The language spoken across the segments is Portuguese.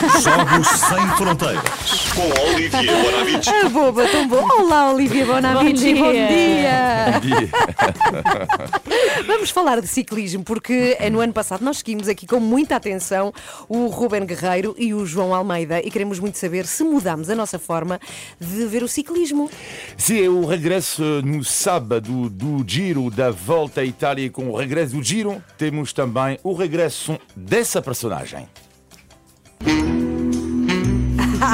Jogos Sem Fronteiras. Com Olivier Bonavich. A boba tão boa. Olá, Olivia Bonavici, Bom bom dia. dia. Vamos falar de ciclismo, porque eh, no ano passado nós seguimos aqui com muita atenção o Ruben Guerreiro e o João Almeida e queremos muito saber se mudamos a nossa forma de ver o ciclismo. Sim, é o regresso no sábado do Giro da Volta à Itália. E com o regresso do Giro, temos também o regresso dessa personagem.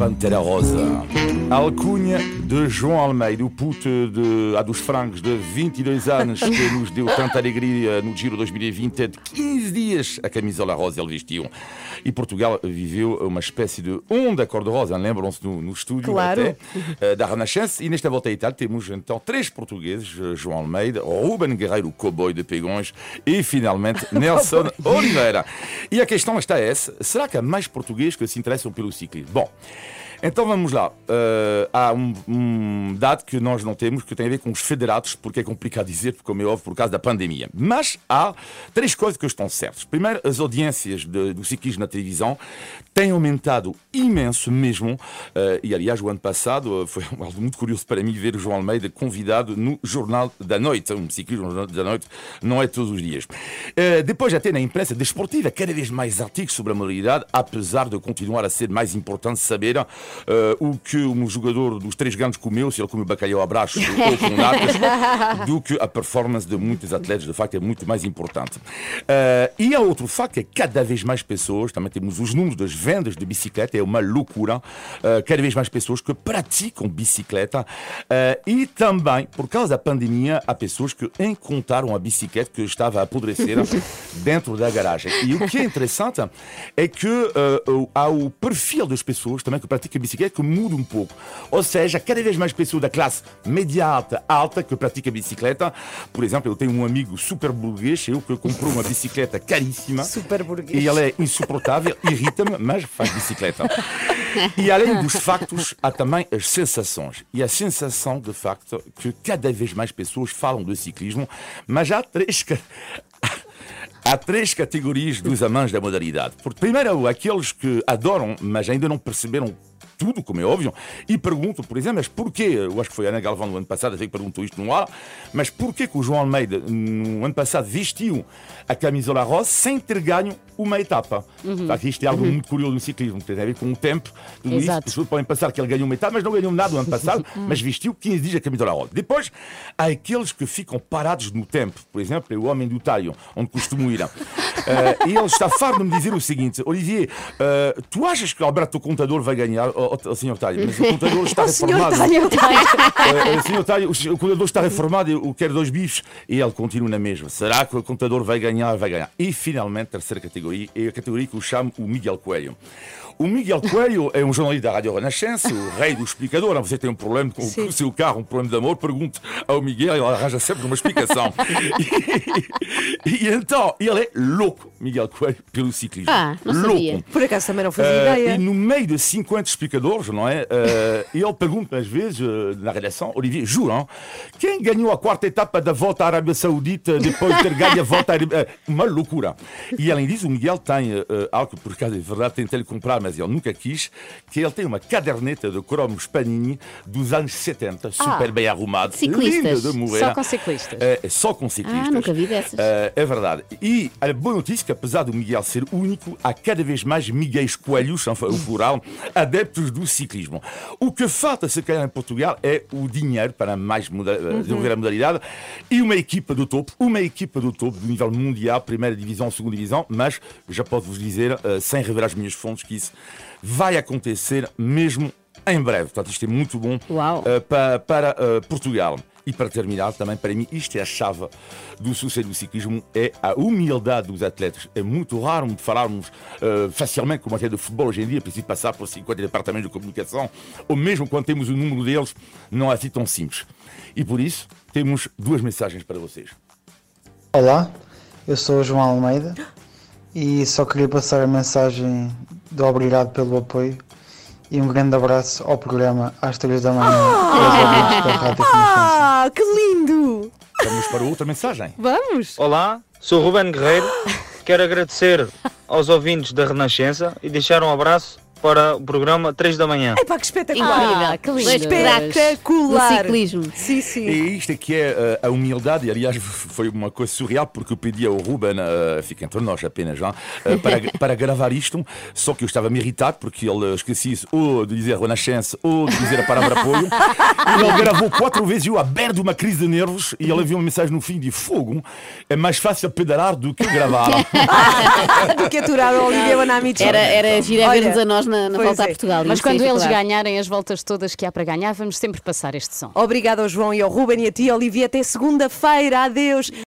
A Pantera Rosa. A alcunha de João Almeida, o puto de, há dos frangos de 22 anos que nos deu tanta alegria no Giro 2020. É de 15 dias a camisola rosa ele vestiu. E Portugal viveu uma espécie de onda cor-de-rosa, lembram-se no, no estúdio Claro. até, eh, da Renascença. E nesta volta à Itália temos então três portugueses, eh, João Almeida, Ruben Guerreiro, o cowboy de Pegões, e finalmente Nelson Oliveira. E a questão está essa, será que há mais portugueses que se interessam pelo ciclismo? Bom, então vamos lá. Eh, há um, um dado que nós não temos que tem a ver com os federados, porque é complicado dizer, como é óbvio, por causa da pandemia. Mas há três coisas que estão certas. Primeiro, as audiências de- do ciclismo na televisão têm aumentado imenso mesmo. Eh, e aliás, o ano passado eh, foi algo muito curioso para mim ver o João Almeida convidado no Jornal da Noite. Um ciclismo Jornal da Noite não é todos os dias. Depois, até na imprensa desportiva, cada vez mais artigos sobre a modalidade, apesar de continuar a ser mais importante saber eh, o que um jogador dos três grandes comeu, se ele comeu bacalhau a braço ou com natas, do que a performance de muitos atletas, de facto, é muito mais importante. Eh, e há outro facto é que cada vez mais pessoas, também temos os números das vendas de bicicleta, é uma loucura, eh, cada vez mais pessoas que praticam bicicleta e também, por causa da pandemia, há pessoas que encontraram a bicicleta que estava a apodrecer dentro da garagem. E o que é interessante é que há o perfil das pessoas também que praticam bicicleta que muda um pouco. Ou seja, cada vez mais pessoas da classe média alta, alta que praticam bicicleta. Por exemplo, eu tenho um amigo super burguês, eu que comprou uma bicicleta caríssima. Super burguês. E ela é insuportável, irrita-me, mas faz bicicleta. E além dos factos, há também as sensações. E a sensação, de facto, que cada vez mais pessoas falam do ciclismo, mas há três. Há três categorias dos amantes da modalidade. Primeiro, aqueles que adoram, mas ainda não perceberam tudo, como é óbvio, e perguntam, por exemplo, mas porquê, eu acho que foi a Ana Galvão no ano passado que perguntou isto no ar, mas porquê que o João Almeida, no ano passado, vestiu a camisola rosa sem ter ganho uma etapa? Tá, que isto é algo muito curioso no ciclismo, que tem a ver com o tempo, tudo isso. Exato. As pessoas podem pensar que ele ganhou uma etapa, mas não ganhou nada no ano passado, mas vestiu 15 dias a camisola rosa. Depois, há aqueles que ficam parados no tempo, por exemplo, é o homem do talho, onde costumo ir. Eh, e ele está farto de me dizer o seguinte: Olivier, eh, tu achas que Alberto, o contador, vai ganhar? Oh, oh, senhor Talho, mas o contador está O senhor reformado. Talho. Eh, eh, senhor Talho, o, o contador está reformado, eu quero dois bifes. E ele continua na mesma. Será que o contador vai ganhar? Vai ganhar. E finalmente, a terceira categoria é a categoria que eu chamo o Miguel Coelho. O Miguel Coelho é um jornalista da Rádio Renascença, o rei do explicador. Você tem um problema com Sim. o seu carro, um problema de amor, pergunte ao Miguel, ele arranja sempre uma explicação. e, e então, ele é louco, Miguel Coelho, pelo ciclismo. Ah, não louco. sabia. Por acaso também não fazia Eh, ideia. e no meio de 50 explicadores, não é? Eh, ele pergunta às vezes eh, na redação, Olivier, juro, hein? quem ganhou a quarta etapa da volta à Arábia Saudita depois de ter ganho a volta à Arábia Uma loucura. E além disso, o Miguel tem algo que por acaso é verdade, tentei-lhe comprar, mas ele nunca quis, que ele tem uma caderneta de cromos Panini dos anos 70, super bem arrumado, Ciclistas. linda de morrer. Só com ciclistas. Só com ciclistas. Ah, nunca vi dessas. É verdade. E a boa notícia é que, apesar do Miguel ser único, há cada vez mais Miguéis Coelhos, o plural, adeptos do ciclismo. O que falta, se calhar, em Portugal é o dinheiro para mais eh, desenvolver a modalidade e uma equipa do topo, uma equipa do topo, do nível mundial, primeira divisão, segunda divisão, mas já posso vos dizer, eh, sem revelar as minhas fontes, que isso vai acontecer mesmo em breve. Portanto, isto é muito bom Uau. eh, pa- para eh, Portugal. E para terminar, também para mim, isto é a chave do sucesso do ciclismo, é a humildade dos atletas. É muito raro de falarmos eh, facilmente, como até de futebol hoje em dia, preciso passar por 50 departamentos de comunicação, ou mesmo quando temos o número deles, não é assim tão simples. E por isso, temos duas mensagens para vocês. Olá, eu sou o João Almeida e só queria passar a mensagem de obrigado pelo apoio e um grande abraço ao programa às 3 da manhã aos ouvintes da Rádio. Ah, que lindo! Vamos para outra mensagem. Vamos! Olá, Sou Ruben Guerreiro, quero agradecer aos ouvintes da Renascença e deixar um abraço para o programa 3 da manhã. Epá, que espetacular! Incrível, que lindo. Espetacular! No ciclismo. Sim, sim. E isto é que é uh, a humildade, e aliás foi uma coisa surreal, porque eu pedi ao Ruben, uh, fica entre nós apenas já, uh, para, para gravar isto, só que eu estava me irritado porque ele esquecia ou de dizer Renascença ou de dizer a palavra apoio. ele gravou quatro vezes, eu aberto uma crise de nervos, e ele enviou uma mensagem no fim de fogo. É mais fácil pedalar do que gravar. Do que aturar o Olivia Bonamici. Era, era gira Olha, ver-nos a nós na, na volta é. a Portugal. Mas Isso é quando eles espetacular. ganharem as voltas todas que há para ganhar, vamos sempre passar este som. Obrigada ao João e ao Ruben e a ti, Olivia. Até segunda-feira. Adeus.